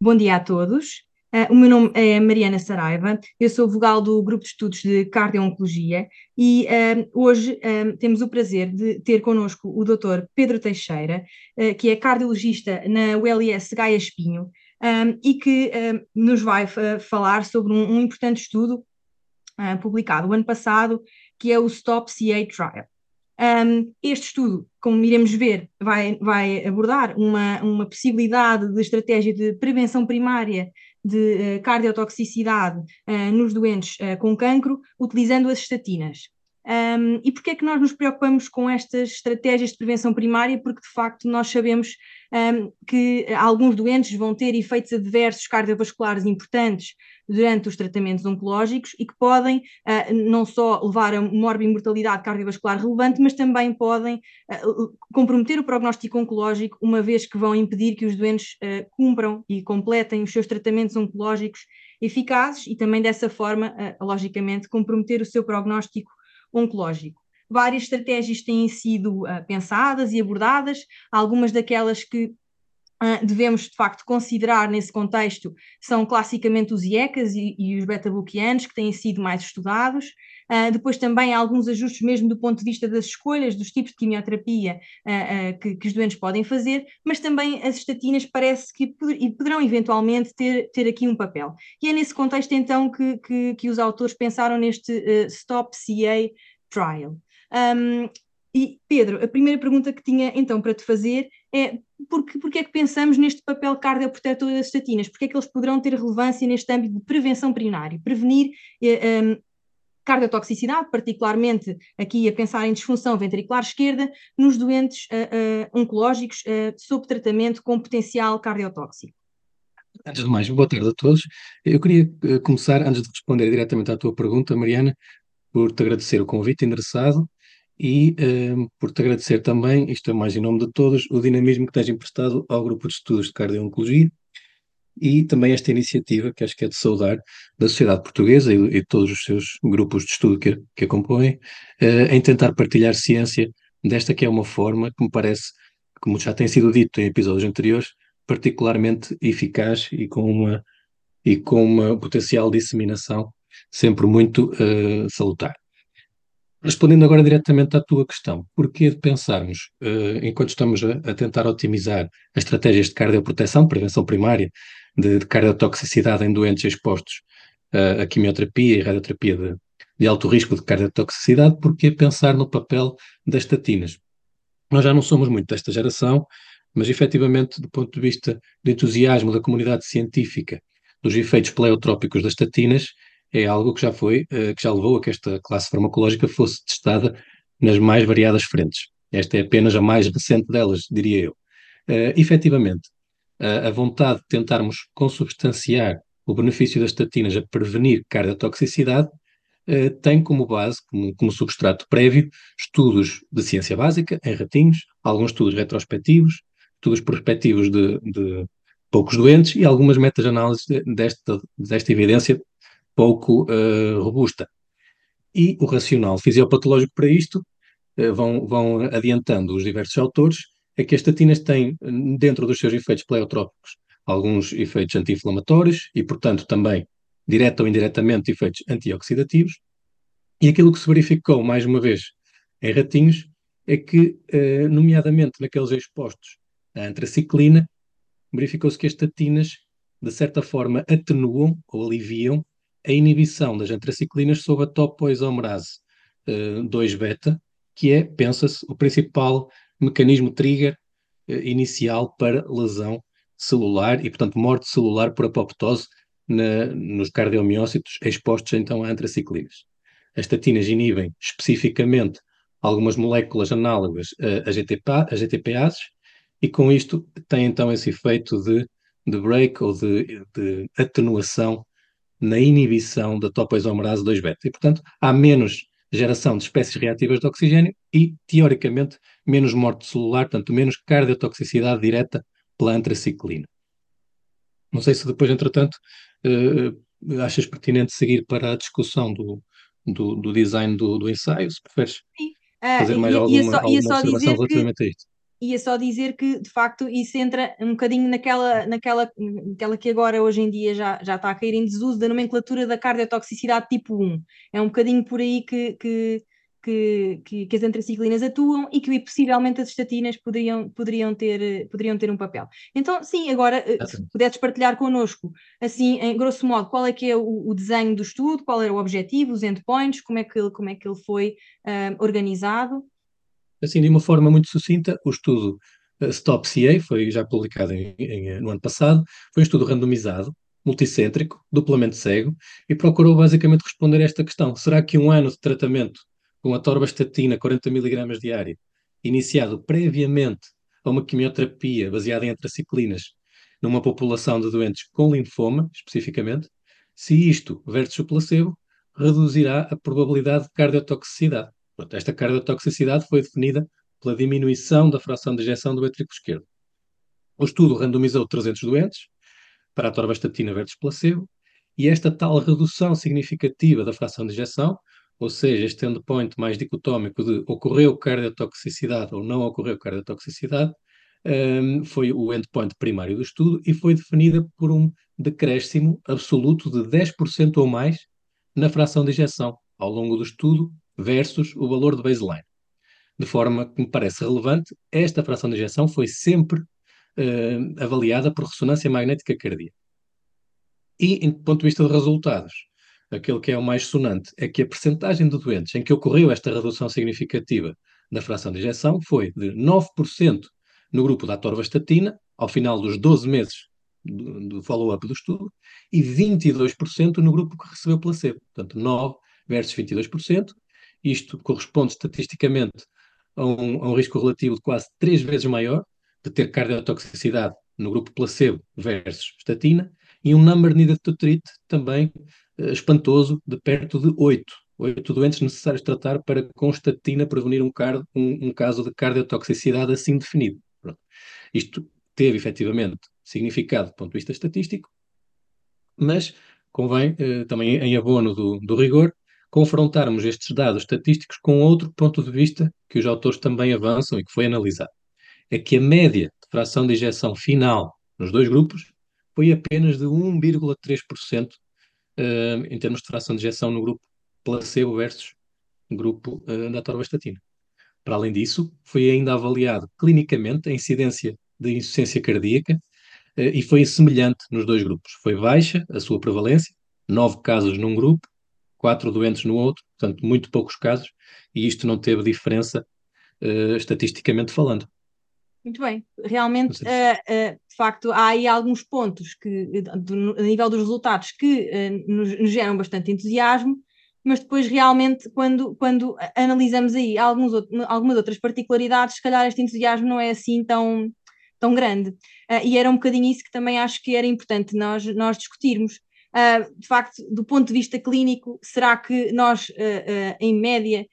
Bom dia a todos. Uh, o meu nome é Mariana Saraiva, eu sou vogal do Grupo de Estudos de Cardio-Oncologia e uh, hoje uh, temos o prazer de ter connosco o Dr. Pedro Teixeira, que é cardiologista na ULS Gaia Espinho um, e que nos vai falar sobre um, um importante estudo publicado o ano passado, que é o Stop CA Trial. Um, este estudo, como iremos ver, vai, vai abordar uma, uma possibilidade de estratégia de prevenção primária de uh, cardiotoxicidade uh, nos doentes uh, com cancro, utilizando as estatinas. Um, e porquê é que nós nos preocupamos com estas estratégias de prevenção primária? Porque, de facto, nós sabemos um, que alguns doentes vão ter efeitos adversos cardiovasculares importantes durante os tratamentos oncológicos e que podem uh, não só levar a morbimortalidade cardiovascular relevante, mas também podem uh, comprometer o prognóstico oncológico, uma vez que vão impedir que os doentes uh, cumpram e completem os seus tratamentos oncológicos eficazes e também dessa forma, logicamente, comprometer o seu prognóstico oncológico. Várias estratégias têm sido uh, pensadas e abordadas, algumas daquelas que uh, devemos de facto considerar nesse contexto são classicamente os IECAs e, e os beta-bloqueanos, que têm sido mais estudados. Uh, depois também alguns ajustes mesmo do ponto de vista das escolhas, dos tipos de quimioterapia uh, uh, que, que, os doentes podem fazer, mas também as estatinas parece que poderão eventualmente ter, ter aqui um papel. E é nesse contexto então que, que, que os autores pensaram neste Stop CA Trial. Um, e Pedro, a primeira pergunta que tinha então para te fazer é porque, porque é que pensamos neste papel cardioprotetor das estatinas? Porque é que eles poderão ter relevância neste âmbito de prevenção primária? Prevenir eh, um, cardiotoxicidade, particularmente aqui a pensar em disfunção ventricular esquerda, nos doentes uh, uh, oncológicos uh, sob tratamento com potencial cardiotóxico. Antes de mais, boa tarde a todos. Eu queria começar, antes de responder diretamente à tua pergunta, Mariana, por te agradecer o convite endereçado e por te agradecer também, isto é mais em nome de todos, o dinamismo que tens emprestado ao Grupo de Estudos de Cardio-Oncologia e também esta iniciativa, que acho que é de saudar, da sociedade portuguesa e, e todos os seus grupos de estudo que, que a compõem, uh, em tentar partilhar ciência desta que é uma forma que me parece, como já tem sido dito em episódios anteriores, particularmente eficaz e com uma, e com uma potencial disseminação sempre muito uh, salutar. Respondendo agora diretamente à tua questão, porquê de pensarmos, uh, enquanto estamos a, a, tentar otimizar as estratégias de cardioproteção, prevenção primária, de, de cardiotoxicidade em doentes expostos uh, à quimioterapia e radioterapia de, de alto risco de cardiotoxicidade, porquê pensar no papel das estatinas? Nós já não somos muito desta geração, mas efetivamente, do ponto de vista do entusiasmo da comunidade científica dos efeitos pleiotrópicos das estatinas, é algo que já foi, uh, que já levou a que esta classe farmacológica fosse testada nas mais variadas frentes. Esta é apenas a mais recente delas, diria eu. Uh, efetivamente, a vontade de tentarmos consubstanciar o benefício das estatinas a prevenir cardiotoxicidade uh, tem como base, como, como, substrato prévio, estudos de ciência básica em ratinhos, alguns estudos retrospectivos, estudos prospectivos de, de poucos doentes e algumas meta-análises desta, desta evidência pouco uh, robusta. E o racional fisiopatológico para isto uh, vão, vão adiantando os diversos autores, é que as estatinas têm, dentro dos seus efeitos pleiotrópicos, alguns efeitos anti-inflamatórios e, portanto, também, direta ou indiretamente, efeitos antioxidativos. E aquilo que se verificou, mais uma vez, em ratinhos, é que, uh, nomeadamente naqueles expostos à antraciclina, verificou-se que as estatinas, de certa forma, atenuam ou aliviam a inibição das antraciclinas sob a topoisomerase uh, 2-beta, que é, pensa-se, o principal mecanismo trigger uh, inicial para lesão celular e, portanto, morte celular por apoptose na, nos cardiomiócitos expostos então a antraciclinas. As estatinas inibem especificamente algumas moléculas análogas a, a, GTPA, a GTPases e com isto tem então esse efeito de, de break ou de, de atenuação na inibição da topoisomerase 2-beta. E, portanto, há menos geração de espécies reativas de oxigênio e, teoricamente, menos morte celular, portanto, menos cardiotoxicidade direta pela antraciclina. Não sei se depois, entretanto, uh, achas pertinente seguir para a discussão do, do, do design do, do, ensaio, se preferes Sim. Uh, fazer mais alguma, alguma observação relativamente a isto. Ia só dizer que, de facto, isso entra um bocadinho naquela, naquela, naquela que agora, hoje em dia, já, já está a cair em desuso, da nomenclatura da cardiotoxicidade tipo 1. É um bocadinho por aí que, que, que, que, que as antraciclinas atuam e que possivelmente as estatinas poderiam, poderiam, ter, poderiam ter um papel. Então, sim, agora, eh, se pudesses partilhar connosco, assim, em grosso modo, qual é que é o, o, desenho do estudo, qual era o objetivo, os endpoints, como é que, como é que ele foi uh, organizado? Assim, de uma forma muito sucinta, o estudo uh, Stop CA foi já publicado em, em, no ano passado, foi um estudo randomizado, multicêntrico, duplamente cego, e procurou basicamente responder a esta questão. Será que um ano de tratamento com a torvastatina 40 mg diário, iniciado previamente a uma quimioterapia baseada em antraciclinas numa população de doentes com linfoma, especificamente, se isto versus o placebo, reduzirá a probabilidade de cardiotoxicidade. Pronto, esta cardiotoxicidade foi definida pela diminuição da fração de ejeção do ventrículo esquerdo. O estudo randomizou 300 doentes para a torvastatina versus placebo e esta tal redução significativa da fração de ejeção, ou seja, este endpoint mais dicotómico de ocorreu cardiotoxicidade ou não ocorreu cardiotoxicidade, um, foi o endpoint primário do estudo e foi definida por um decréscimo absoluto de 10% ou mais na fração de ejeção ao longo do estudo versus o valor de baseline. De forma que me parece relevante, esta fração de injeção foi sempre uh, avaliada por ressonância magnética cardíaca. E, em ponto de vista de resultados, aquele que é o mais sonante é que a percentagem de doentes em que ocorreu esta redução significativa da fração de injeção foi de 9% no grupo da atorvastatina, ao final dos 12 meses do, do follow-up do estudo, e 22% no grupo que recebeu placebo. Portanto, 9 versus 22%, isto corresponde estatisticamente a um, a um risco relativo de quase três vezes maior de ter cardiotoxicidade no grupo placebo versus statina e um number needed to treat também uh, espantoso de perto de 8. 8 doentes necessários tratar para com statina prevenir um, um, um caso de cardiotoxicidade assim definido. Pronto. Isto teve efetivamente significado do ponto de vista estatístico, mas convém uh, também em abono do, do rigor confrontarmos estes dados estatísticos com outro ponto de vista que os autores também avançam e que foi analisado. É que a média de fração de injeção final nos dois grupos foi apenas de 1,3% uh, em termos de fração de injeção no grupo placebo versus grupo da atorvastatina. Para além disso, foi ainda avaliado clinicamente a incidência de insuficiência cardíaca uh, e foi semelhante nos dois grupos. Foi baixa a sua prevalência, nove casos num grupo quatro doentes no outro, portanto, muito poucos casos, e isto não teve diferença uh, estatisticamente falando. Muito bem, realmente, uh, uh, de facto, há aí alguns pontos que, do, a nível dos resultados que nos, nos, geram bastante entusiasmo, mas depois realmente, quando, quando analisamos aí alguns, algumas outras particularidades, se calhar este entusiasmo não é assim tão, tão grande. e era um bocadinho isso que também acho que era importante nós, nós discutirmos. Uh, de facto, do ponto de vista clínico, será que nós, uh, uh, em média,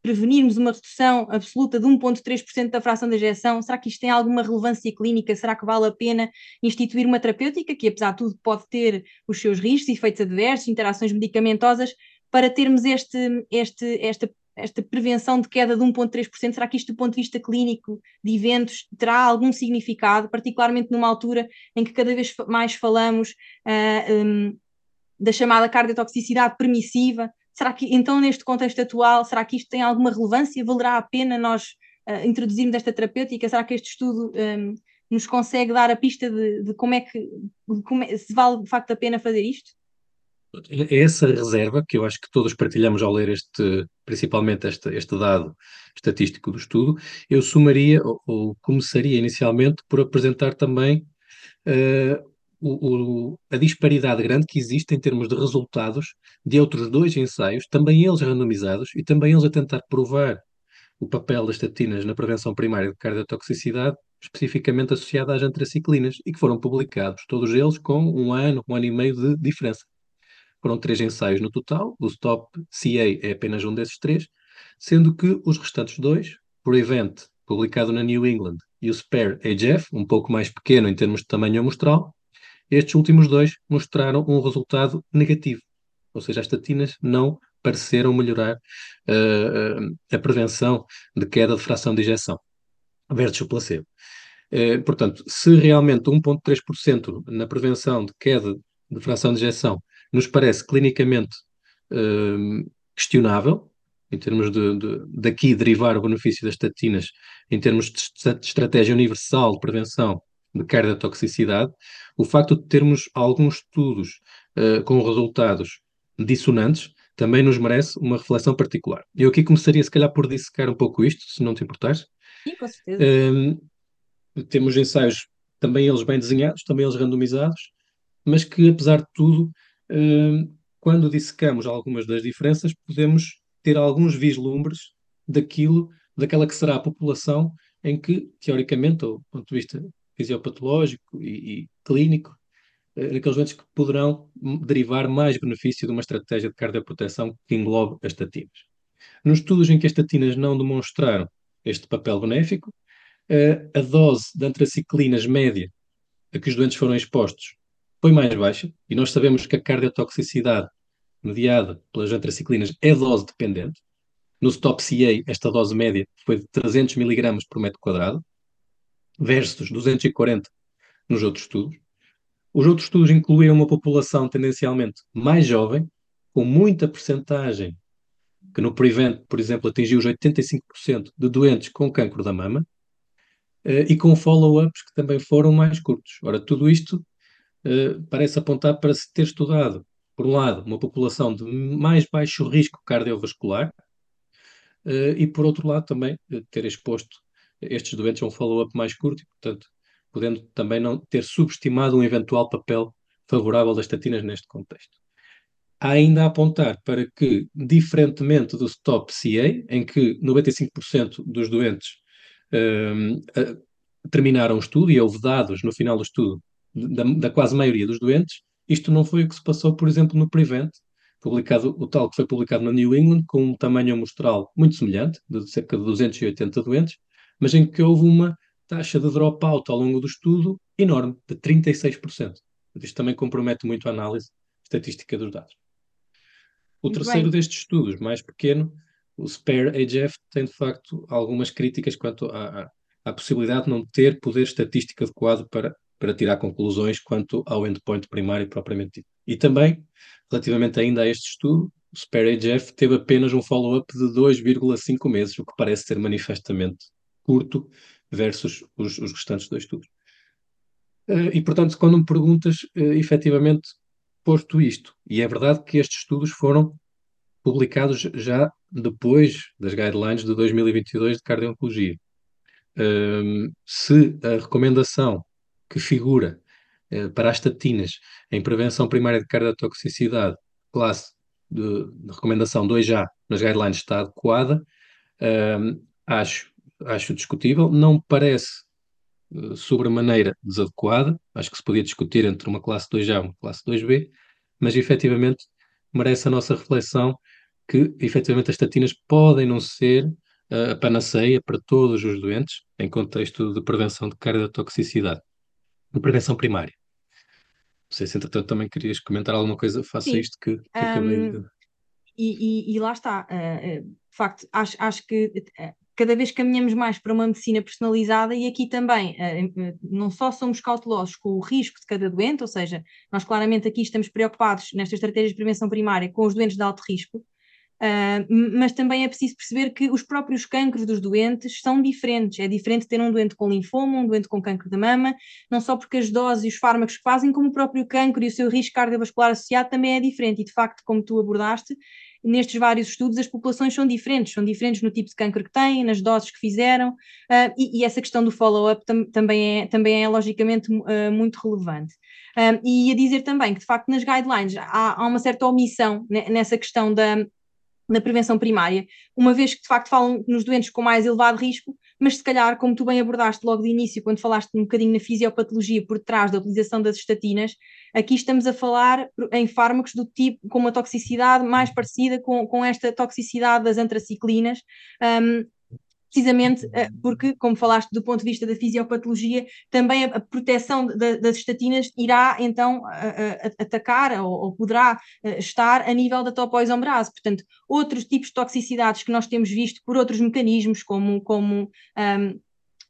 prevenirmos uma redução absoluta de 1,3% da fração da injeção? Será que isto tem alguma relevância clínica? Será que vale a pena instituir uma terapêutica que, apesar de tudo, pode ter os seus riscos, efeitos adversos, interações medicamentosas, para termos este, este, esta esta prevenção de queda de 1,3%, será que isto, do ponto de vista clínico de eventos, terá algum significado, particularmente numa altura em que cada vez mais falamos uh, ah, um, da chamada cardiotoxicidade permissiva? Será que, então, neste contexto atual, será que isto tem alguma relevância? Valerá a pena nós uh, introduzirmos esta terapêutica? Será que este estudo um, nos consegue dar a pista de, de como é que, como é, se vale de facto a pena fazer isto? Essa reserva que eu acho que todos partilhamos ao ler este, principalmente este, este dado estatístico do estudo, eu sumaria ou, ou começaria inicialmente por apresentar também uh, o, o, a disparidade grande que existe em termos de resultados de outros dois ensaios, também eles randomizados e também eles a tentar provar o papel das estatinas na prevenção primária de cardiotoxicidade, especificamente associada às antraciclinas, e que foram publicados, todos eles com um ano, um ano e meio de diferença. Foram três ensaios no total, o Stop CA é apenas um desses três, sendo que os restantes dois, por Event, publicado na New England, e o Spare AGF, um pouco mais pequeno em termos de tamanho amostral, estes últimos dois mostraram um resultado negativo, ou seja, as estatinas não pareceram melhorar uh, a prevenção de queda de fração de injeção. versus o placebo. Eh, portanto, se realmente 1,3% na prevenção de queda de fração de ejeção nos parece clinicamente eh, questionável, em termos de, de, daqui derivar o benefício das estatinas, em termos de, de estratégia universal de prevenção de cardiotoxicidade, o facto de termos alguns estudos uh, com resultados dissonantes também nos merece uma reflexão particular. Eu aqui começaria, se calhar, por dissecar um pouco isto, se não te importares. Sim, com certeza. Uh, temos ensaios, também eles bem desenhados, também eles randomizados, mas que, apesar de tudo, uh, quando dissecamos algumas das diferenças, podemos ter alguns vislumbres daquilo, daquela que será a população em que, teoricamente, ou do ponto de vista fisiopatológico e, e clínico, eh, aqueles doentes que poderão derivar mais benefício de uma estratégia de cardioproteção que englobe as estatinas. Nos estudos em que as estatinas não demonstraram este papel benéfico, eh, a dose de antraciclinas média a que os doentes foram expostos foi mais baixa, e nós sabemos que a cardiotoxicidade mediada pelas antraciclinas é dose dependente. No Stop CA, esta dose média foi de 300 mg por metro quadrado, versus 240 nos outros estudos. Os outros estudos incluíram uma população tendencialmente mais jovem, com muita percentagem, que no Prevent, por exemplo, atingiu os 85% de doentes com cancro da mama, eh, e com follow-ups que também foram mais curtos. Ora, tudo isto uh, parece apontar para se ter estudado por um lado, uma população de mais baixo risco cardiovascular, uh, e por outro lado, também uh, ter exposto estes doentes a um follow-up mais curto, e, portanto, podendo também não ter subestimado um eventual papel favorável das estatinas neste contexto. Há ainda a apontar para que, diferentemente do STOP CA, em que 95% dos doentes uh, terminaram o estudo e houve dados no final do estudo da, da quase maioria dos doentes, isto não foi o que se passou, por exemplo, no Prevent, publicado, o tal que foi publicado na New England, com um tamanho amostral muito semelhante, de cerca de 280 doentes, mas em que houve uma taxa de dropout ao longo do estudo enorme, de 36%. Isto também compromete muito a análise estatística dos dados. O muito terceiro bem. destes estudos, mais pequeno, o SPARE-AGF, tem de facto algumas críticas quanto à, à possibilidade de não ter poder estatístico adequado para para tirar conclusões quanto ao endpoint primário propriamente dito. E também, relativamente ainda a este estudo, o SPARE-AGF teve apenas um follow-up de 2,5 meses, o que parece ser manifestamente curto versus os, os restantes dois estudos. Uh, e, portanto, quando me perguntas, uh, efetivamente, posto isto, e é verdade que estes estudos foram publicados já depois das guidelines de 2022 de cardiologia. Uh, se a recomendação que figura eh, para as estatinas em prevenção primária de cardiotoxicidade, classe de, de recomendação 2A nas guidelines está adequada, ehm, acho, acho discutível, não parece uh, sobremaneira desadequada, acho que se podia discutir entre uma classe 2A e uma classe 2B, mas efetivamente merece a nossa reflexão que efetivamente as estatinas podem não ser uh, a panaceia para todos os doentes em contexto de prevenção de cardiotoxicidade prevenção primária. Não sei se, entretanto, também querias comentar alguma coisa face a isto que, que um, acabei de. E, e, e, lá está, uh, de facto, acho, acho que uh, cada vez caminhamos mais para uma medicina personalizada e aqui também uh, não só somos cautelosos com o risco de cada doente, ou seja, nós claramente aqui estamos preocupados nesta estratégia de prevenção primária com os doentes de alto risco, Uh, mas também é preciso perceber que os próprios cancros dos doentes são diferentes. É diferente ter um doente com linfoma, um doente com cancro da mama, não só porque as doses e os fármacos que fazem, como o próprio cancro e o seu risco cardiovascular associado também é diferente. E de facto, como tu abordaste, nestes vários estudos as populações são diferentes, são diferentes no tipo de cancro que têm, nas doses que fizeram, uh, e, e, essa questão do follow-up tam também, é, também é logicamente uh, muito relevante. Um, e a dizer também que, de facto, nas guidelines há, há uma certa omissão nessa questão da, na prevenção primária, uma vez que de facto falam nos doentes com mais elevado risco, mas se calhar, como tu bem abordaste logo de início, quando falaste um bocadinho na fisiopatologia por trás da utilização das estatinas, aqui estamos a falar em fármacos do tipo com uma toxicidade mais parecida com, com esta toxicidade das antraciclinas, um, precisamente eh, porque, como falaste do ponto de vista da fisiopatologia, também a, proteção das estatinas irá então atacar ou, poderá eh, estar a nível da topoisombrase. Portanto, outros tipos de toxicidades que nós temos visto por outros mecanismos, como, como um,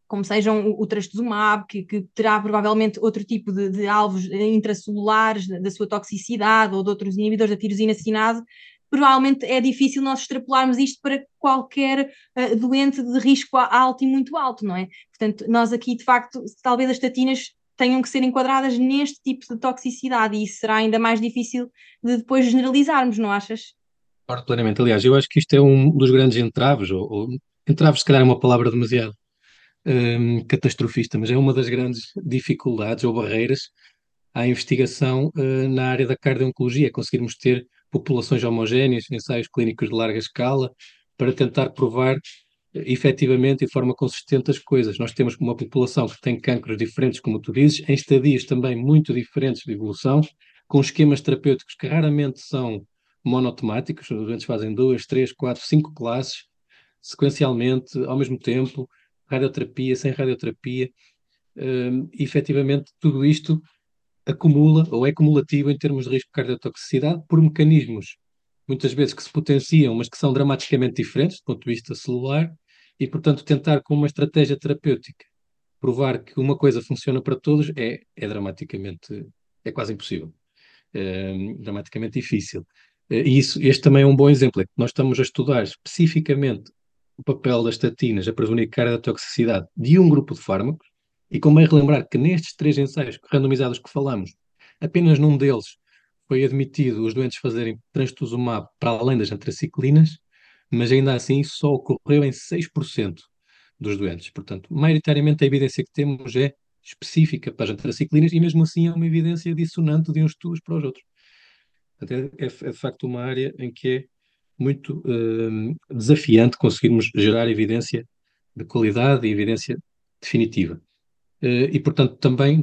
como sejam o, o trastuzumab, que, que, terá provavelmente outro tipo de, de alvos intracelulares da, da, sua toxicidade ou de outros inibidores da tirosina cinase, provavelmente é difícil nós extrapolarmos isto para qualquer uh, doente de risco alto e muito alto, não é? Portanto, nós aqui, de facto, talvez as estatinas tenham que ser enquadradas neste tipo de toxicidade e isso será ainda mais difícil de depois generalizarmos, não achas? Concordo plenamente. Aliás, eu acho que isto é um dos grandes entraves, ou, ou entraves, se calhar, é uma palavra demasiado um, catastrofista, mas é uma das grandes dificuldades ou barreiras à investigação uh, na área da cardio-oncologia, conseguirmos ter populações homogéneas, ensaios clínicos de larga escala, para tentar provar uh, efetivamente e de forma consistente as coisas. Nós temos uma população que tem cancros diferentes, como tu dizes, em estadias também muito diferentes de evolução, com esquemas terapêuticos que raramente são monotemáticos, os doentes fazem duas, três, quatro, cinco classes, sequencialmente, ao mesmo tempo, radioterapia, sem radioterapia, um, efetivamente tudo isto acumula ou é cumulativo em termos de risco de cardiotoxicidade por mecanismos muitas vezes que se potenciam, mas que são dramaticamente diferentes do ponto de vista celular, e portanto tentar com uma estratégia terapêutica provar que uma coisa funciona para todos é, é dramaticamente, é quase impossível, é, dramaticamente difícil. E isso, este também é um bom exemplo, é que nós estamos a estudar especificamente o papel das estatinas a prevenir toxicidade de um grupo de fármacos, e convém relembrar que nestes três ensaios randomizados que falamos, apenas num deles foi admitido os doentes fazerem trastuzumab para além das antraciclinas, mas ainda assim só ocorreu em 6% dos doentes. Portanto, maioritariamente a evidência que temos é específica para as antraciclinas e mesmo assim é uma evidência dissonante de uns estudos para os outros. Portanto, é, é, de facto uma área em que é muito uh, desafiante conseguirmos gerar evidência de qualidade e evidência definitiva. Uh, e, portanto, também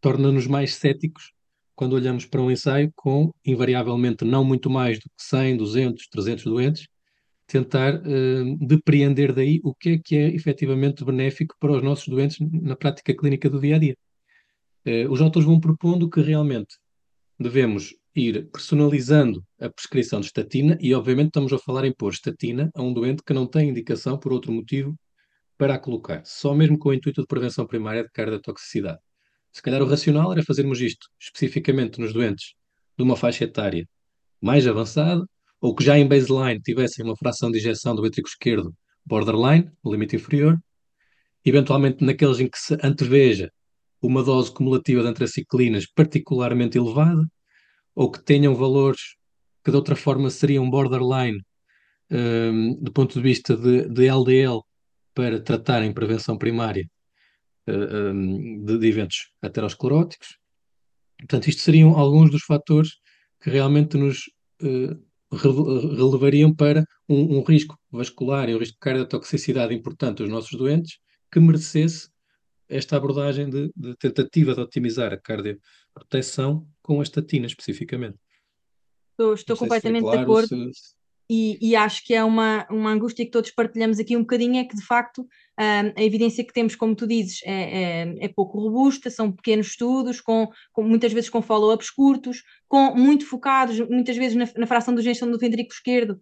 torna-nos mais céticos quando olhamos para um ensaio com, invariavelmente, não muito mais do que 100, 200, 300 doentes, tentar uh, depreender daí o que é que é efetivamente benéfico para os nossos doentes na prática clínica do dia a dia. Uh, os autores vão propondo que realmente devemos ir personalizando a prescrição de estatina e, obviamente, estamos a falar em pôr estatina a um doente que não tem indicação por outro motivo para a colocar, só mesmo com o intuito de prevenção primária de cardiotoxicidade. Se calhar o racional era fazermos isto especificamente nos doentes de uma faixa etária mais avançada ou que já em baseline tivessem uma fração de injeção do ventrículo esquerdo borderline, no limite inferior, eventualmente naqueles em que se anteveja uma dose cumulativa de antraciclinas particularmente elevada, ou que tenham valores que de outra forma seriam borderline um, do ponto de vista de, de LDL para tratar em prevenção primária uh, um, de, eventos ateroscleróticos. Portanto, isto seriam alguns dos fatores que realmente nos uh, relevariam para um, um, risco vascular e um risco de cardiotoxicidade importante dos nossos doentes que merecesse esta abordagem de, de tentativa de otimizar a cardioproteção com a estatina especificamente. Estou, estou completamente claro, de acordo. Se... E, e, acho que é uma, uma angústia que todos partilhamos aqui um bocadinho, é que de facto um, a evidência que temos, como tu dizes, é, é, é pouco robusta, são pequenos estudos, com, com muitas vezes com follow-ups curtos, com muito focados, muitas vezes na, na fração de injeção do ventrículo esquerdo,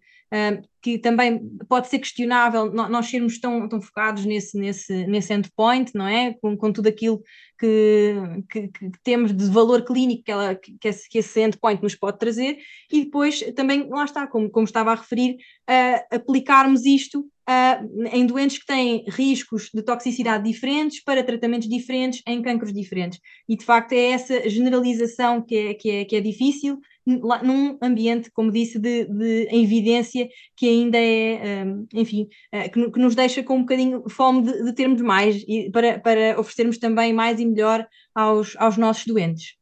que também pode ser questionável nós sermos tão, tão focados nesse, nesse, nesse endpoint, não é? Com, com tudo aquilo que, que, que, temos de valor clínico que, ela, que, esse, que esse endpoint nos pode trazer, e depois também, lá está, como, como estava a referir, uh, aplicarmos isto uh, em doentes que têm riscos de toxicidade diferentes para tratamentos diferentes em cancros diferentes. E de facto é essa generalização que é, que é, que é difícil, num ambiente, como disse, de, de evidência que ainda é, um, enfim, uh, que, que, nos deixa com um bocadinho fome de, de, termos mais e para, para oferecermos também mais e melhor aos, aos nossos doentes.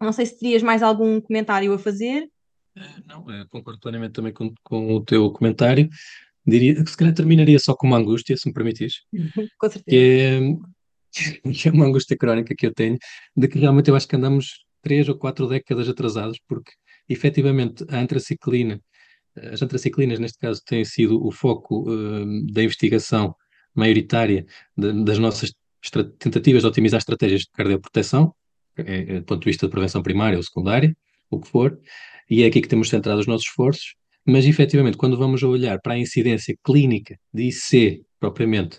Não sei se terias mais algum comentário a fazer. Eh, não, concordo plenamente também com, com o teu comentário. Diria que se calhar terminaria só com uma angústia, se me permitires. com certeza. Que é, que é uma angústia crónica que eu tenho, de que realmente eu acho que andamos três ou quatro décadas atrasados, porque efetivamente a antraciclina, as antraciclinas neste caso têm sido o foco uh, da investigação maioritária de, das nossas tentativas de otimizar estratégias de cardioproteção, é, é, do ponto de vista de prevenção primária ou secundária, o que for, e é aqui que temos centrado os nossos esforços, mas efetivamente, quando vamos olhar para a incidência clínica de IC, propriamente,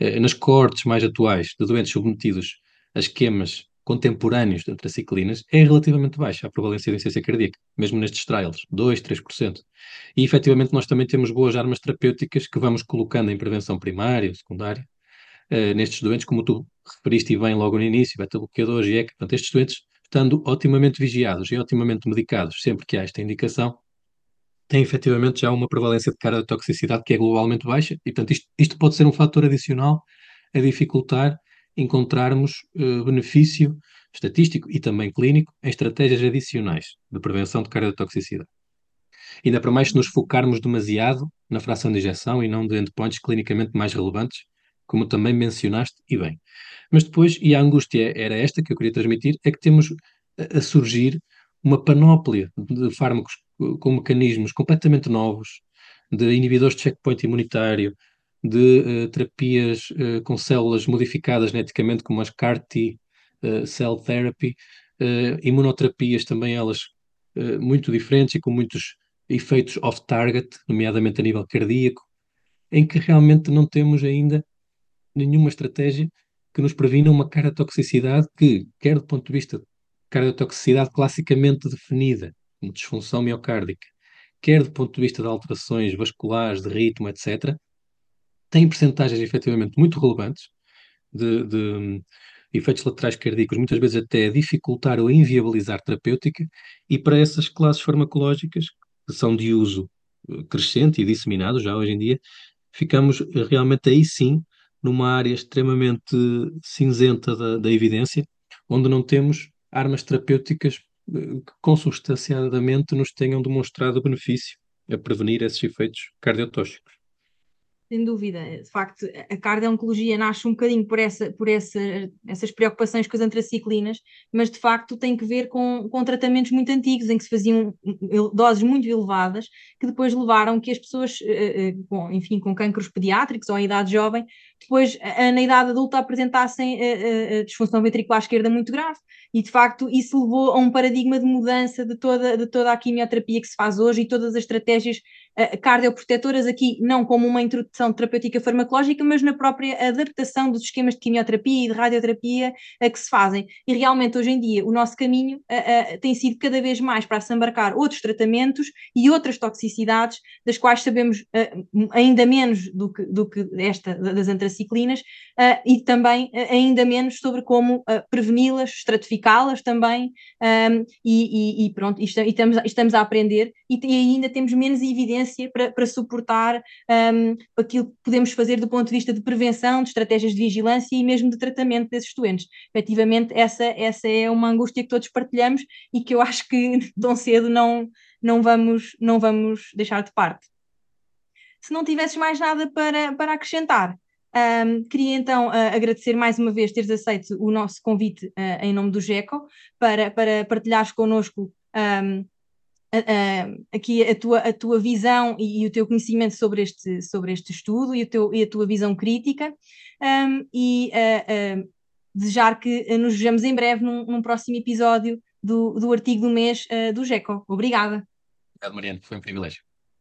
eh, nas coortes mais atuais de doentes submetidos a esquemas contemporâneos de antraciclinas, é relativamente baixa a prevalência de incidência cardíaca, mesmo nestes trials, 2, 3%. E efetivamente nós também temos boas armas terapêuticas que vamos colocando em prevenção primária, secundária, uh, nestes doentes, como tu referiste bem logo no início, beta-bloqueadores e EC, portanto, estes doentes, estando otimamente vigiados e otimamente medicados sempre que há esta indicação, têm efetivamente já uma prevalência de cardiotoxicidade que é globalmente baixa, e portanto isto, isto pode ser um fator adicional a dificultar encontrarmos uh, benefício estatístico e também clínico em estratégias adicionais de prevenção de cardiotoxicidade. Ainda para mais se nos focarmos demasiado na fração de injeção e não de endpoints clinicamente mais relevantes, como também mencionaste e bem. Mas depois, e a angústia era esta que eu queria transmitir, é que temos a, surgir uma panóplia de fármacos com mecanismos completamente novos, de inibidores de checkpoint imunitário, de uh, terapias uh, com células modificadas geneticamente, como as CAR-T uh, cell therapy, imunoterapias também elas muito diferentes e com muitos efeitos off-target, nomeadamente a nível cardíaco, em que realmente não temos ainda nenhuma estratégia que nos previna uma cardiotoxicidade que, quer do ponto de vista de cardiotoxicidade classicamente definida, como disfunção miocárdica, quer do ponto de vista de alterações vasculares, de ritmo, etc., tem percentagens efetivamente muito relevantes de, de um, efeitos laterais cardíacos, muitas vezes até dificultar ou inviabilizar terapêutica, e para essas classes farmacológicas, que são de uso eh, crescente e disseminado já hoje em dia, ficamos realmente aí sim numa área extremamente cinzenta da, da evidência, onde não temos armas terapêuticas que consubstanciadamente nos tenham demonstrado benefício a prevenir esses efeitos cardiotóxicos. Sem dúvida, de facto, a cardio-oncologia nasce um bocadinho por, essa, por essa, essas preocupações com as antraciclinas, mas de facto tem que ver com, com tratamentos muito antigos, em que se faziam doses muito elevadas, que depois levaram que as pessoas, eh, eh, enfim, com cancros pediátricos ou em idade jovem, depois na idade adulta apresentassem a, a, disfunção ventricular esquerda muito grave, e de facto isso levou a um paradigma de mudança de toda, de toda a quimioterapia que se faz hoje e todas as estratégias cardioprotetoras aqui, não como uma introdução terapêutica farmacológica, mas na própria adaptação dos esquemas de quimioterapia e de radioterapia uh, que se fazem. E realmente hoje em dia o nosso caminho uh, tem sido cada vez mais para se embarcar outros tratamentos e outras toxicidades, das quais sabemos ainda menos do que, do que esta das antraciclinas, e também ainda menos sobre como preveni-las, estratificar las também, e, e, e, pronto, e estamos, estamos a aprender e, e, ainda temos menos evidência para, para suportar um, aquilo que podemos fazer do ponto de vista de prevenção, de estratégias de vigilância e mesmo de tratamento desses doentes. Efetivamente, essa, essa é uma angústia que todos partilhamos e que eu acho que tão cedo não, não, vamos, não vamos deixar de parte. Se não tivesses mais nada para, para acrescentar, um, queria então uh, agradecer mais uma vez teres aceito o nosso convite uh, em nome do GECO para, para partilhares connosco um, aqui a tua, a tua visão e, e, o teu conhecimento sobre este, sobre este estudo e, o teu, e a tua visão crítica um, e uh, desejar que nos vejamos em breve num, num próximo episódio do, do artigo do mês do GECO. Obrigada. Obrigado, Mariana, foi um privilégio.